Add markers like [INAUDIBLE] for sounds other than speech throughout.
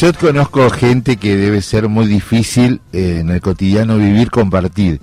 Yo conozco gente que debe ser muy difícil eh, en el cotidiano vivir, compartir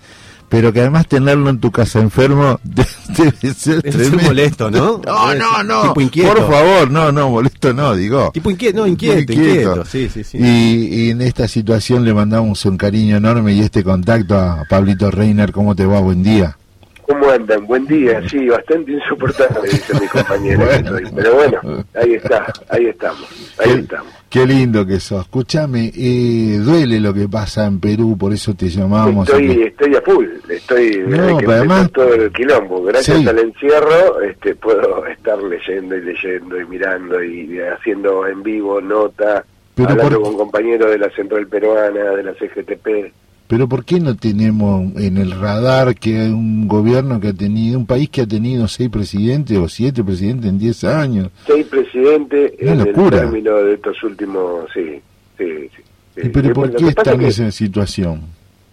pero que además tenerlo en tu casa enfermo [LAUGHS] debe ser es molesto, ¿no? [LAUGHS] No, no, no. Tipo inquieto. Por favor, no, no, molesto no, digo. Tipo inquieto, no, inquieto, inquieto. Sí, sí, sí. Y, en esta situación le mandamos un cariño enorme y este contacto a Pablito Reiner. ¿Cómo te va? Buen día. ¿Cómo andan? Buen día, sí, bastante insoportable, dice mi compañero. [LAUGHS] Pero bueno, ahí está, ahí estamos, ahí estamos. Qué lindo que sos. Escúchame, eh, duele lo que pasa en Perú, por eso te llamamos. Estoy, estoy a full, estoy no, además, todo el quilombo. Gracias al encierro este, puedo estar leyendo y leyendo y mirando y haciendo en vivo nota, hablando con compañeros de la Central Peruana, de la CGTP. Pero ¿por qué no tenemos en el radar que hay un gobierno que ha tenido, un país que ha tenido seis presidentes o siete presidentes en diez años? Seis presidentes en el término de estos últimos, sí, sí, sí. ¿Pero por qué están en esa situación?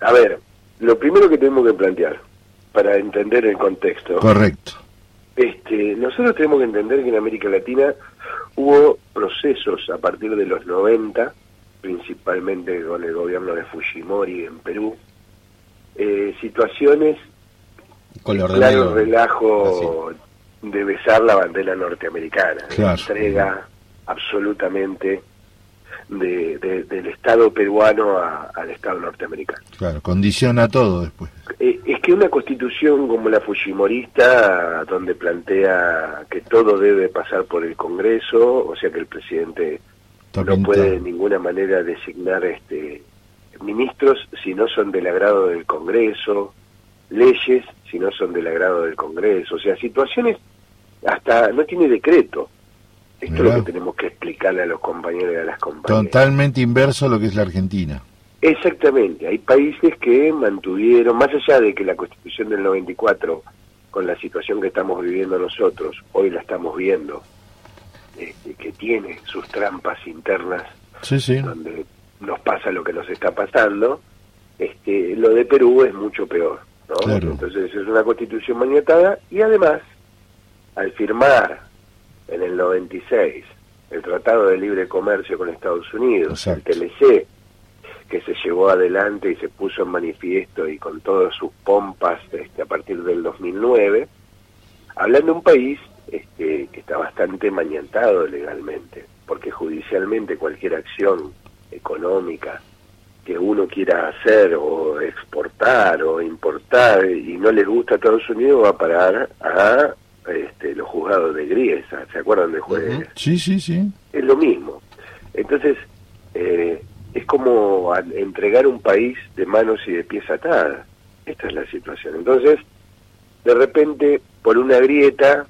A ver, lo primero que tenemos que plantear, para entender el contexto. Correcto. Este, nosotros tenemos que entender que en América Latina hubo procesos a partir de los 90 principalmente con el gobierno de Fujimori en Perú, eh, situaciones, con claro relajo de besar la bandera norteamericana, entrega absolutamente de, del Estado peruano al Estado norteamericano. Claro, condiciona todo después. Eh, es que una constitución como la Fujimorista, donde plantea que todo debe pasar por el Congreso, o sea que el presidente no puede de ninguna manera designar este ministros si no son del agrado del Congreso, leyes si no son del agrado del Congreso, o sea, situaciones hasta no tiene decreto. Esto es lo que tenemos que explicarle a los compañeros y a las compañeras. Totalmente inverso a lo que es la Argentina. Exactamente, hay países que mantuvieron, más allá de que la Constitución del 94, con la situación que estamos viviendo nosotros, hoy la estamos viendo, que tiene sus trampas internas, donde nos pasa lo que nos está pasando, este, lo de Perú es mucho peor. Entonces es una constitución maniatada y además, al firmar en el 96 el Tratado de Libre Comercio con Estados Unidos, el TLC, que se llevó adelante y se puso en manifiesto y con todas sus pompas este, a partir del 2009, hablando de un país este, que está bastante mañantado legalmente, porque judicialmente cualquier acción económica que uno quiera hacer o exportar o importar y no les gusta a Estados Unidos va a parar a este, los juzgados de Griesa, ¿se acuerdan de jueces? Sí, sí, sí. Es lo mismo. Entonces, eh, es como entregar un país de manos y de pies atadas. Esta es la situación. Entonces, de repente, por una grieta,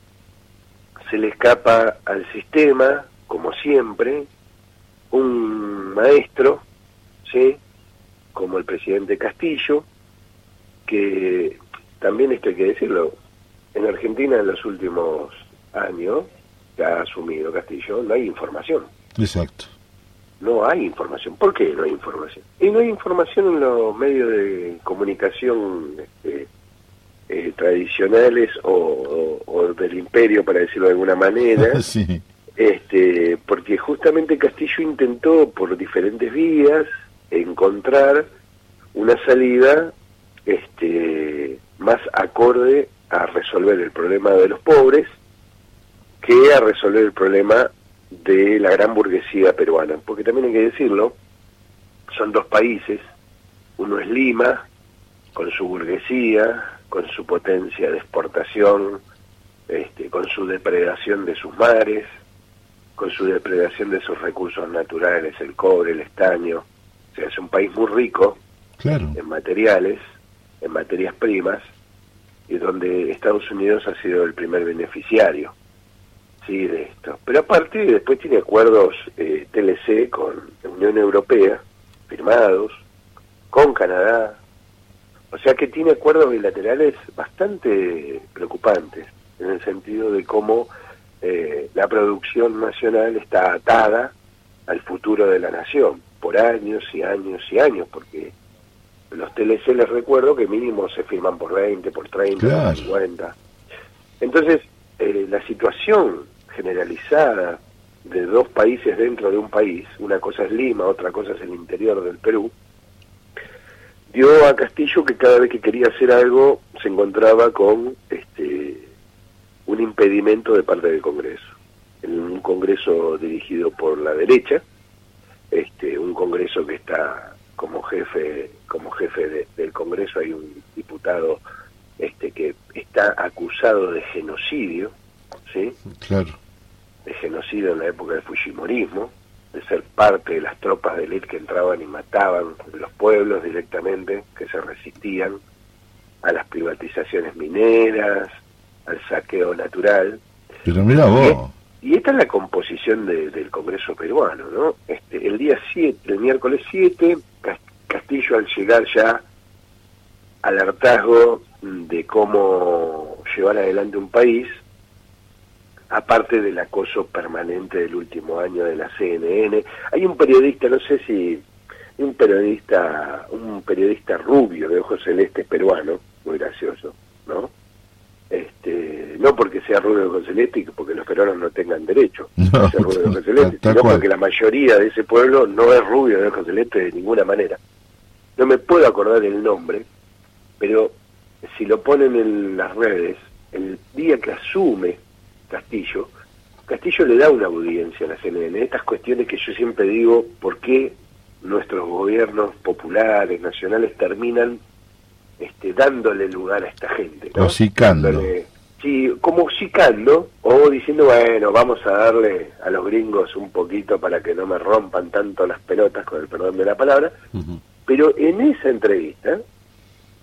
se le escapa al sistema, como siempre, un maestro, ¿sí? como el presidente Castillo, que también esto hay que decirlo, en Argentina en los últimos años que ha asumido Castillo no hay información. Exacto. No hay información. ¿Por qué no hay información? Y no hay información en los medios de comunicación este, tradicionales o, del imperio, para decirlo de alguna manera, [LAUGHS] este, porque justamente Castillo intentó por diferentes vías encontrar una salida este, más acorde a resolver el problema de los pobres que a resolver el problema de la gran burguesía peruana, porque también hay que decirlo, son dos países, uno es Lima, con su burguesía, con su potencia de exportación, este, con su depredación de sus mares, con su depredación de sus recursos naturales, el cobre, el estaño. O sea, es un país muy rico en materiales, en materias primas, y donde Estados Unidos ha sido el primer beneficiario sí de esto. Pero aparte después tiene acuerdos eh, TLC con la Unión Europea firmados, con Canadá, o sea que tiene acuerdos bilaterales bastante preocupantes, en el sentido de cómo eh, la producción nacional está atada al futuro de la nación, por años y años y años, porque los TLC les recuerdo que mínimo se firman por 20, por 30, por 50. Entonces, eh, la situación generalizada de dos países dentro de un país, una cosa es Lima, otra cosa es el interior del Perú, dio a Castillo que cada vez que quería hacer algo se encontraba con este un impedimento de parte del Congreso. En un Congreso dirigido por la derecha, este, un Congreso que está como jefe como jefe del Congreso hay un diputado este que está acusado de genocidio, ¿sí? Claro. De genocidio en la época del Fujimorismo, de ser parte de las tropas de élite que entraban y mataban los pueblos directamente, que se resistían a las privatizaciones mineras, al saqueo natural. Pero mira vos. Y, esta es la composición del Congreso peruano, ¿no? Este, el día 7, el miércoles 7, Castillo al llegar ya al hartazgo de cómo llevar adelante un país, aparte del acoso permanente del último año de la CNN. Hay un periodista, no sé si un periodista, un periodista rubio de ojos celestes peruano, muy gracioso, ¿no? Este, no porque sea rubio de ojos celestes y porque los peruanos no tengan derecho a ser rubio de ojos celestes, sino porque la mayoría de ese pueblo no es rubio de ojos celestes de ninguna manera. No me puedo acordar el nombre, pero si lo ponen en las redes, el día que asume Castillo, Castillo le da una audiencia a la CNN. Estas cuestiones que yo siempre digo, ¿por qué nuestros gobiernos populares, nacionales, terminan este, dándole lugar a esta gente? ¿no? Sí, como sicando o diciendo, bueno, vamos a darle a los gringos un poquito para que no me rompan tanto las pelotas, con el perdón de la palabra. Pero en esa entrevista,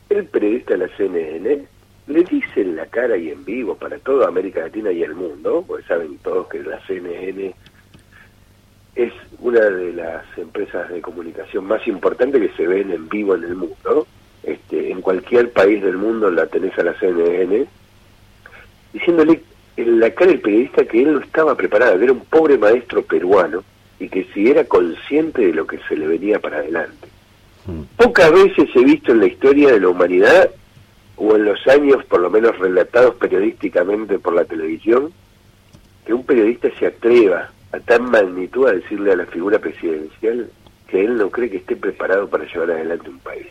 el periodista de la CNN le dice en la cara y en vivo para toda América Latina y el mundo, porque saben todos que la CNN es una de las empresas de comunicación más importantes que se ven en vivo en el mundo. Este, en cualquier país del mundo la tenés a la CNN, diciéndole en la cara del periodista que él no estaba preparado, que era un pobre maestro peruano y que si era consciente de lo que se le venía para adelante. Mm. Pocas veces he visto en la historia de la humanidad o en los años por lo menos relatados periodísticamente por la televisión, que un periodista se atreva a tan magnitud a decirle a la figura presidencial que él no cree que esté preparado para llevar adelante un país.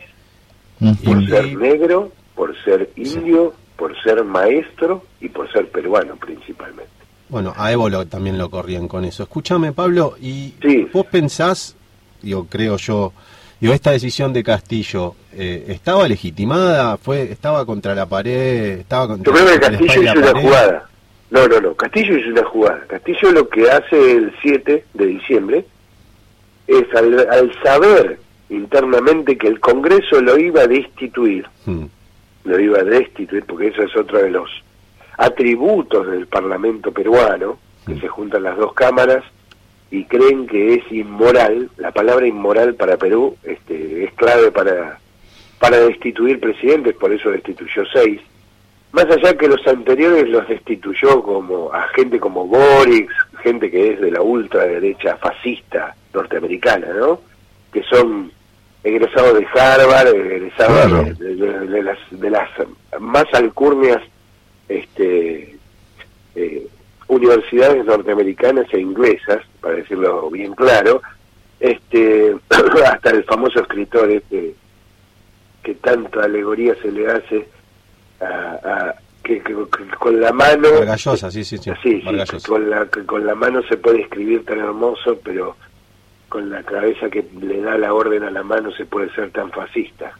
Por ser negro, por ser indio, por ser maestro y por ser peruano principalmente. Bueno, a Evo también lo corrían con eso. Escúchame, Pablo, y vos pensás, yo creo yo, Digo, esta decisión de Castillo, eh, ¿estaba legitimada? fue ¿Estaba contra la pared? Estaba contra Yo creo que Castillo hizo una jugada. No, no, no. Castillo hizo una jugada. Castillo lo que hace el 7 de diciembre es al, saber internamente que el Congreso lo iba a destituir, hmm. lo iba a destituir porque eso es otro de los atributos del Parlamento peruano, que hmm. se juntan las dos cámaras y creen que es inmoral, la palabra inmoral para Perú este, es clave para, para destituir presidentes, por eso destituyó seis. Más allá que los anteriores los destituyó como a gente como Boris, gente que es de la ultraderecha fascista norteamericana, ¿no? Que son egresados de Harvard, egresados de, las, de las más alcurnias este, eh, universidades norteamericanas e inglesas, para decirlo bien claro, este [CLEARS THROAT] hasta el famoso escritor este que tanta alegoría se le hace a, que, con la mano sí sí sí, con la con la mano se puede escribir tan hermoso pero con la cabeza que le da la orden a la mano se puede ser tan fascista.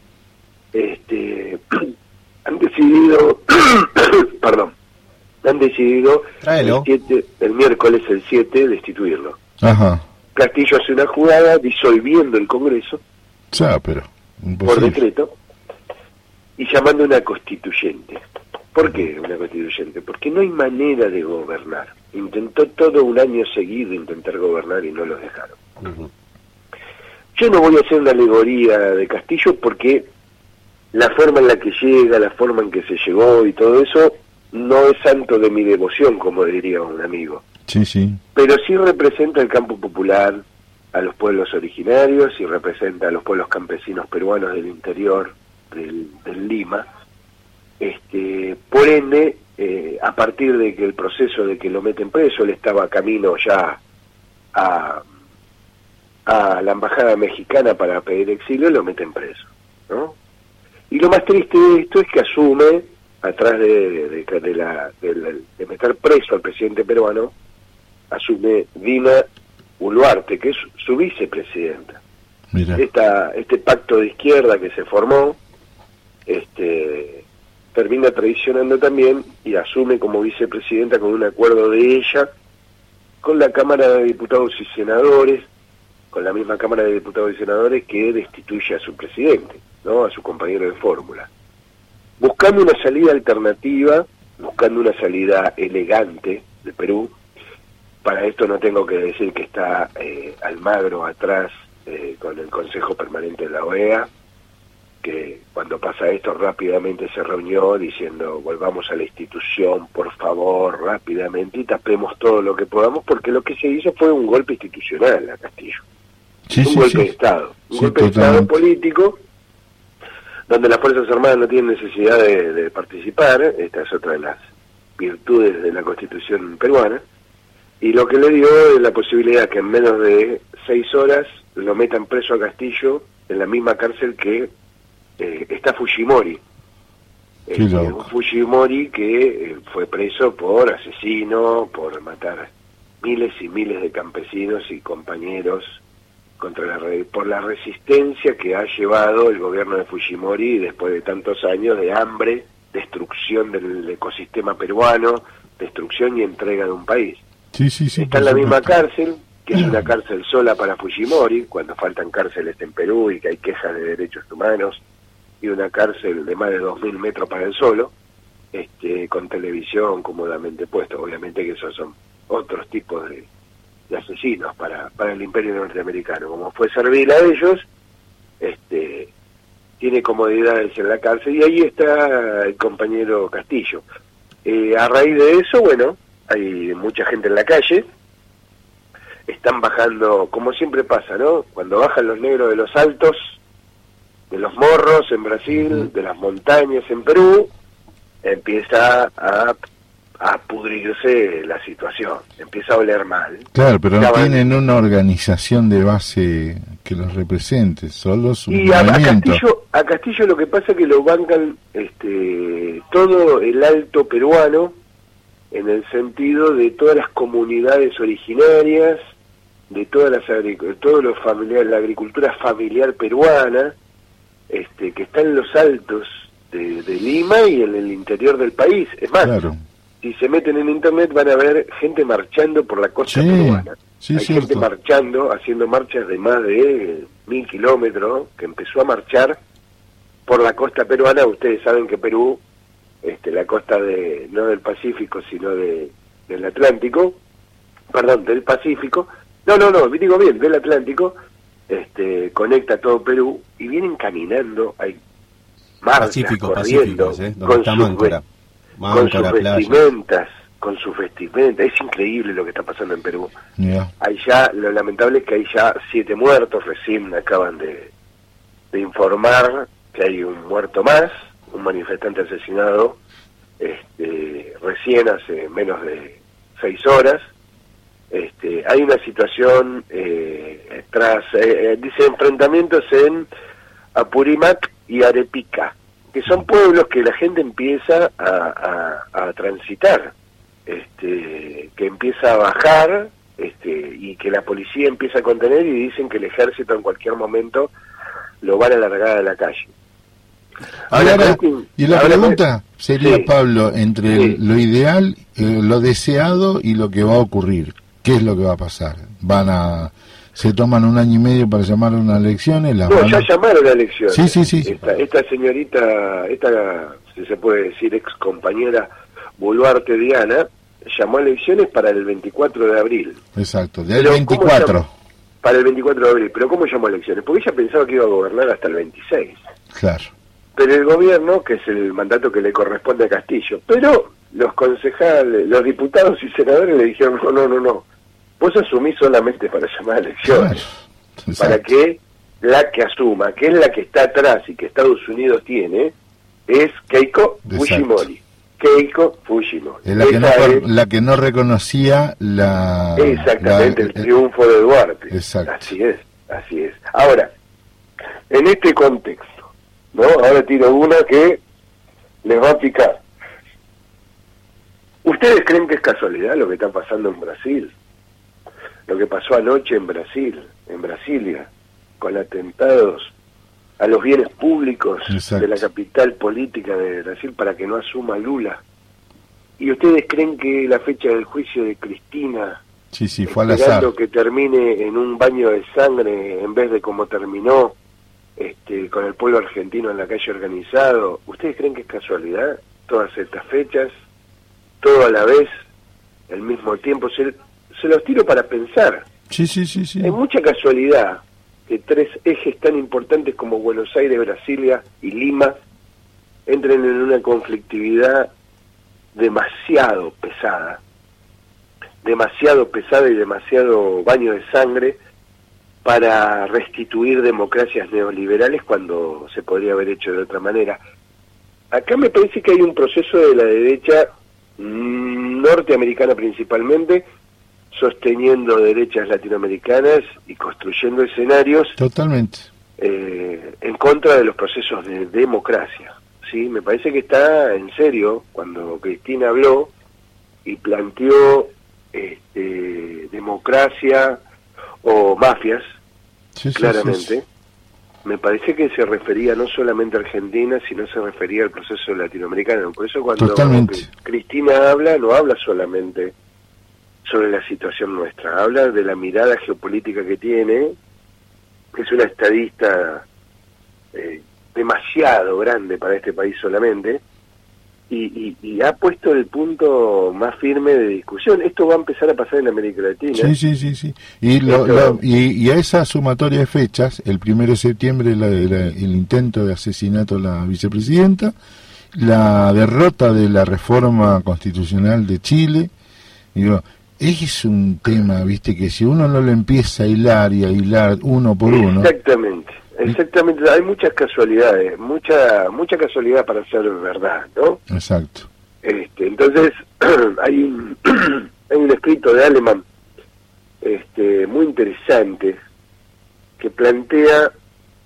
Este [CLEARS THROAT] han decidido [CLEARS THROAT] perdón han decidido el, miércoles el 7 destituirlo. Ajá. Castillo hace una jugada disolviendo el Congreso pero por decreto y llamando una constituyente. ¿Por qué una constituyente? Porque no hay manera de gobernar. Intentó todo un año seguido intentar gobernar y no lo dejaron. Yo no voy a hacer una alegoría de Castillo porque la forma en la que llega, la forma en que se llegó y todo eso no es santo de mi devoción, como diría un amigo. Sí, sí. Pero sí representa el campo popular, a los pueblos originarios y representa a los pueblos campesinos peruanos del interior del, Lima. Este, por ende, eh, a partir de que el proceso de que lo meten preso, él estaba camino ya a, a la embajada mexicana para pedir exilio, lo meten preso, ¿no? Y lo más triste de esto es que asume, atrás de, de, la, de, meter preso al presidente peruano, asume Dina Uluarte, que es su vicepresidenta. Esta, este pacto de izquierda que se formó, este, termina traicionando también y asume como vicepresidenta con un acuerdo de ella con la Cámara de Diputados y Senadores, con la misma Cámara de Diputados y Senadores que destituye a su presidente, ¿no? a su compañero de fórmula. Buscando una salida alternativa, buscando una salida elegante de Perú, para esto no tengo que decir que está eh, Almagro atrás eh, con el Consejo Permanente de la OEA, que cuando pasa esto rápidamente se reunió diciendo volvamos a la institución, por favor, rápidamente y tapemos todo lo que podamos, porque lo que se hizo fue un golpe institucional a Castillo. un golpe de Estado, un golpe de Estado político, donde las Fuerzas Armadas no tienen necesidad de, participar, esta es otra de las virtudes de la Constitución peruana, y lo que le dio es la posibilidad que en menos de seis horas lo metan preso a Castillo en la misma cárcel que eh, está Fujimori. Este, un Fujimori que eh, fue preso por asesino, por matar miles y miles de campesinos y compañeros contra la por la resistencia que ha llevado el gobierno de Fujimori después de tantos años de hambre, destrucción del ecosistema peruano, destrucción y entrega de un país. Está en la misma cárcel, que es una cárcel sola para Fujimori, cuando faltan cárceles en Perú y que hay quejas de derechos humanos y una cárcel de más de 2.000 metros para el solo, este, con televisión cómodamente puesto. Obviamente que esos son otros tipos de, asesinos para, para el imperio norteamericano. Como fue servir a ellos, este, tiene comodidades en la cárcel y ahí está el compañero Castillo. Eh, a raíz de eso, bueno, hay mucha gente en la calle, están bajando, como siempre pasa, ¿no? Cuando bajan los negros de los altos, de los morros en Brasil, de las montañas en Perú, empieza a, a pudrirse la situación, empieza a oler mal. Claro, pero no tienen una organización de base que los represente, solo su y a, Castillo, a Castillo lo que pasa es que lo bancan este, todo el alto peruano en el sentido de todas las comunidades originarias, de todas las todos los familiares, la agricultura familiar peruana, este, que está en los altos de, Lima y en el interior del país. Es más, si se meten en internet van a ver gente marchando por la costa peruana. Hay gente marchando, haciendo marchas de más de mil kilómetros, que empezó a marchar por la costa peruana. Ustedes saben que Perú, este, la costa de no del Pacífico, sino de, del Atlántico, perdón, del Pacífico, no, no, no, digo bien, del Atlántico, este, conecta todo Perú y vienen caminando, hay marchas corriendo ¿eh? con, sus, vestimentas, con sus vestimentas, es increíble lo que está pasando en Perú. Hay ya, lo lamentable es que hay ya siete muertos, recién acaban de, de informar que hay un muerto más, un manifestante asesinado este, recién hace menos de seis horas, este, hay una situación eh, tras, eh, eh, dice, enfrentamientos en Apurímac y Arepica, que son pueblos que la gente empieza a, transitar, este, que empieza a bajar este, y que la policía empieza a contener y dicen que el ejército en cualquier momento lo van a largar a la calle. Ahora, y la pregunta sería, Pablo, entre lo ideal, lo deseado y lo que va a ocurrir. ¿Qué es lo que va a pasar? ¿Van a se toman un año y medio para llamar a unas elecciones? no, ya llamaron a elecciones. Sí, sí, sí. Esta, señorita, esta, si se puede decir, ex compañera Boluarte Diana, llamó a elecciones para el 24 de abril. Exacto, del 24. Para el 24 de abril. ¿Pero cómo llamó a elecciones? Porque ella pensaba que iba a gobernar hasta el 26. Claro. Pero el gobierno, que es el mandato que le corresponde a Castillo, pero los concejales, los diputados y senadores le dijeron, no, no, no, no, vos asumís solamente para llamar a elecciones, para que la que asuma, que es la que está atrás y que Estados Unidos tiene, es Keiko Fujimori, Keiko Fujimori. la, que no, la que no reconocía la... Exactamente, el triunfo de Duarte. Exacto. Así es, así es. Ahora, en este contexto, ¿no? Ahora tiro una que les va a picar. ¿Ustedes creen que es casualidad lo que está pasando en Brasil? Lo que pasó anoche en Brasil, en Brasilia, con atentados a los bienes públicos de la capital política de Brasil para que no asuma Lula. ¿Y ustedes creen que la fecha del juicio de Cristina, sí, sí, fue al que termine en un baño de sangre en vez de como terminó este, con el pueblo argentino en la calle organizado, ¿ustedes creen que es casualidad todas estas fechas, todo a la vez, al mismo tiempo? Se, se los tiro para pensar. Sí, sí, sí, sí. Hay mucha casualidad que tres ejes tan importantes como Buenos Aires, Brasilia y Lima entren en una conflictividad demasiado pesada, demasiado pesada y demasiado baño de sangre para restituir democracias neoliberales cuando se podría haber hecho de otra manera. Acá me parece que hay un proceso de la derecha norteamericana principalmente, sosteniendo derechas latinoamericanas y construyendo escenarios totalmente. eh, en contra de los procesos de democracia sí me parece que está en serio cuando Cristina habló y planteó este, democracia o mafias claramente. me parece que se refería no solamente a Argentina, sino se refería al proceso latinoamericano. Por eso cuando Cristina habla, no habla solamente sobre la situación nuestra. Habla de la mirada geopolítica que tiene, es una estadista eh, demasiado grande para este país solamente, y, ha puesto el punto más firme de discusión. Esto va a empezar a pasar en América Latina. Sí, sí, sí. sí. Y, y, a esa sumatoria de fechas, el primero de septiembre el intento de asesinato de la vicepresidenta, la derrota de la reforma constitucional de Chile, digo, es un tema, viste, que si uno no lo empieza a hilar y a hilar uno por uno. Exactamente, exactamente. Hay muchas casualidades, mucha mucha casualidad para ser verdad, ¿no? Exacto. Este, entonces, [CLEARS THROAT] hay un, [CLEARS THROAT] hay un escrito de Alemán este, muy interesante que plantea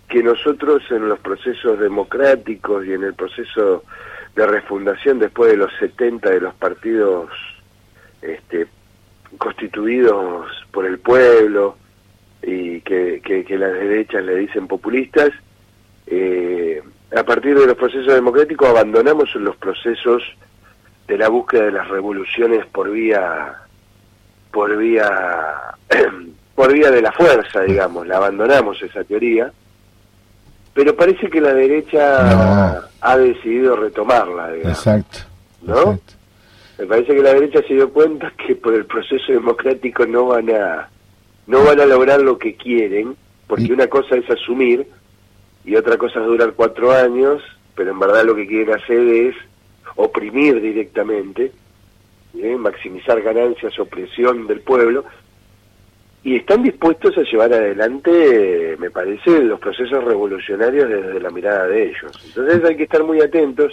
que nosotros en los procesos democráticos y en el proceso de refundación después de los 70 de los partidos este, constituidos por el pueblo y que, que, las derechas le dicen populistas, eh, a partir de los procesos democráticos abandonamos los procesos de la búsqueda de las revoluciones por vía por vía [CLEARS THROAT] por vía de la fuerza, digamos, la abandonamos esa teoría, pero parece que la derecha ha decidido retomarla, digamos. Exacto. ¿No? Me parece que la derecha se dio cuenta que por el proceso democrático no van a no van a lograr lo que quieren porque una cosa es asumir y otra cosa es durar cuatro años pero en verdad lo que quieren hacer es oprimir directamente ¿eh? maximizar ganancias opresión del pueblo y están dispuestos a llevar adelante me parece los procesos revolucionarios desde la mirada de ellos entonces hay que estar muy atentos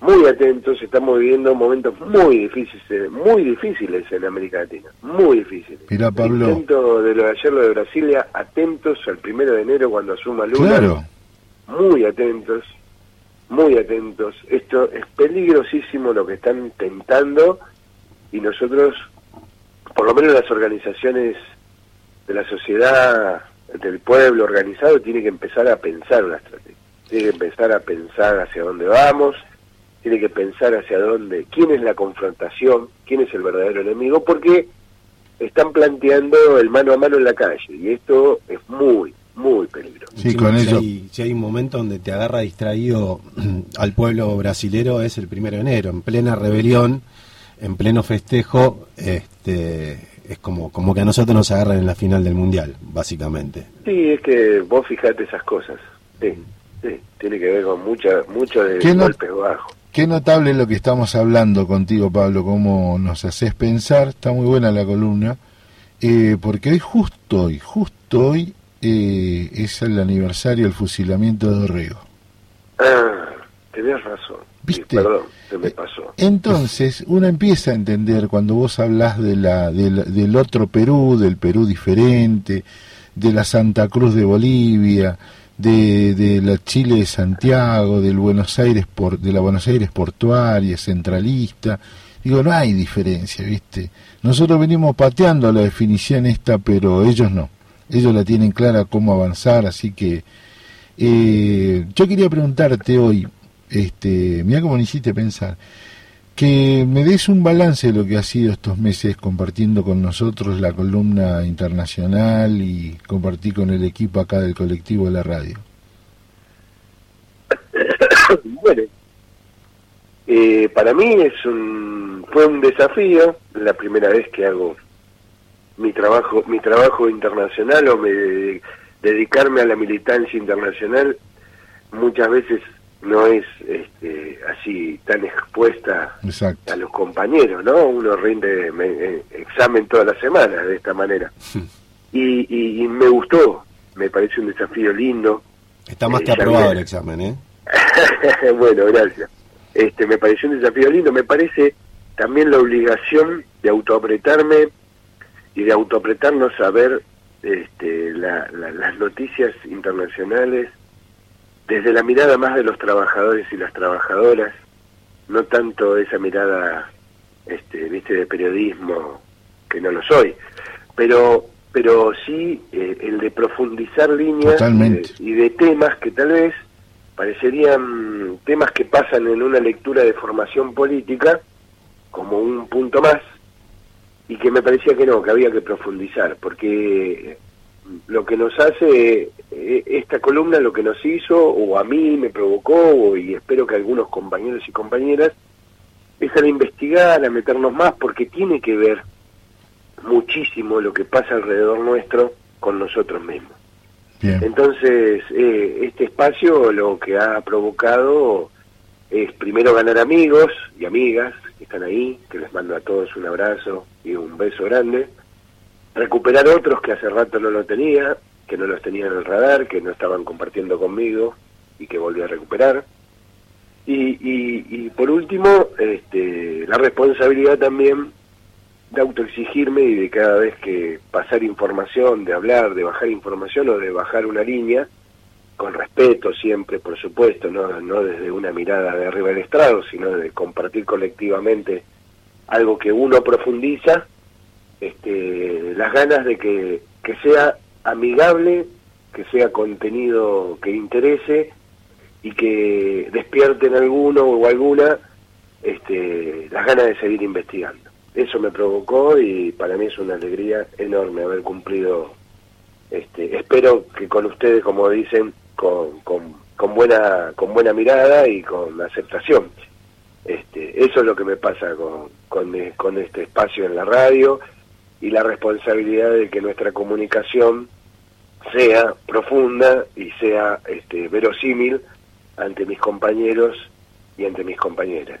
muy atentos, estamos viviendo momentos muy difíciles, muy difíciles en América Latina, muy difíciles. Mira, Pablo. Intento de lo de ayer, lo de Brasilia, atentos al primero de enero cuando asuma Lula. Muy atentos, muy atentos. Esto es peligrosísimo lo que están tentando y nosotros, por lo menos las organizaciones de la sociedad, del pueblo organizado, tiene que empezar a pensar una estrategia. Tiene que empezar a pensar hacia dónde vamos tiene que pensar hacia dónde, quién es la confrontación, quién es el verdadero enemigo, porque están planteando el mano a mano en la calle y esto es muy, muy peligroso. Sí, con si, Hay, si hay un momento donde te agarra distraído [CLEARS THROAT] al pueblo brasilero es el primero de enero, en plena rebelión, en pleno festejo, este es como, como que a nosotros nos agarran en la final del mundial, básicamente. Sí, es que vos fijate esas cosas. Sí, sí, tiene que ver con mucha, mucho de golpes bajos. Qué notable lo que estamos hablando contigo, Pablo, cómo nos haces pensar. Está muy buena la columna, eh, porque hoy, justo hoy, justo hoy, eh, es el aniversario del fusilamiento de Dorrego. Ah, tenés razón. ¿Viste? perdón, se me pasó. Entonces, uno empieza a entender cuando vos hablas de la, del otro Perú, del Perú diferente, de la Santa Cruz de Bolivia, de, de la Chile de Santiago, del Buenos Aires por, de la Buenos Aires portuaria, centralista. Digo, no hay diferencia, ¿viste? Nosotros venimos pateando la definición esta, pero ellos no. Ellos la tienen clara cómo avanzar, así que eh, yo quería preguntarte hoy, este, mira cómo me hiciste pensar, que me des un balance de lo que ha sido estos meses compartiendo con nosotros la columna internacional y compartir con el equipo acá del colectivo de la radio. [COUGHS] bueno, eh, para mí es un, fue un desafío, la primera vez que hago mi trabajo, mi trabajo internacional o me dedicarme a la militancia internacional muchas veces no es este, así tan expuesta a los compañeros, ¿no? Uno rinde eh, examen toda la semana de esta manera. Y, y, me gustó, me parece un desafío lindo. Está más que eh, aprobado el examen, ¿eh? [LAUGHS] bueno, gracias. Este, me pareció un desafío lindo, me parece también la obligación de autoapretarme y de autoapretarnos a ver este, las noticias internacionales desde la mirada más de los trabajadores y las trabajadoras, no tanto esa mirada, este, viste, de periodismo que no lo soy, pero pero sí eh, el de profundizar líneas eh, y de temas que tal vez parecerían temas que pasan en una lectura de formación política como un punto más y que me parecía que no, que había que profundizar, porque lo que nos hace eh, esta columna, lo que nos hizo, o a mí me provocó, y espero que algunos compañeros y compañeras, es a investigar, a meternos más, porque tiene que ver muchísimo lo que pasa alrededor nuestro con nosotros mismos. Entonces, eh, este espacio lo que ha provocado es primero ganar amigos y amigas que están ahí, que les mando a todos un abrazo y un beso grande recuperar otros que hace rato no lo tenía, que no los tenía en el radar, que no estaban compartiendo conmigo y que volví a recuperar. Y, y, por último, este, la responsabilidad también de autoexigirme y de cada vez que pasar información, de hablar, de bajar información o de bajar una línea, con respeto siempre, por supuesto, no, no desde una mirada de arriba del estrado, sino de compartir colectivamente algo que uno profundiza, este, las ganas de que, que sea amigable, que sea contenido que interese y que despierten alguno o alguna este, las ganas de seguir investigando. Eso me provocó y para mí es una alegría enorme haber cumplido, este, espero que con ustedes, como dicen, con, con, con buena, con buena mirada y con aceptación. Este, eso es lo que me pasa con, con, con este espacio en la radio y la responsabilidad de que nuestra comunicación sea profunda y sea este, verosímil ante mis compañeros y ante mis compañeras.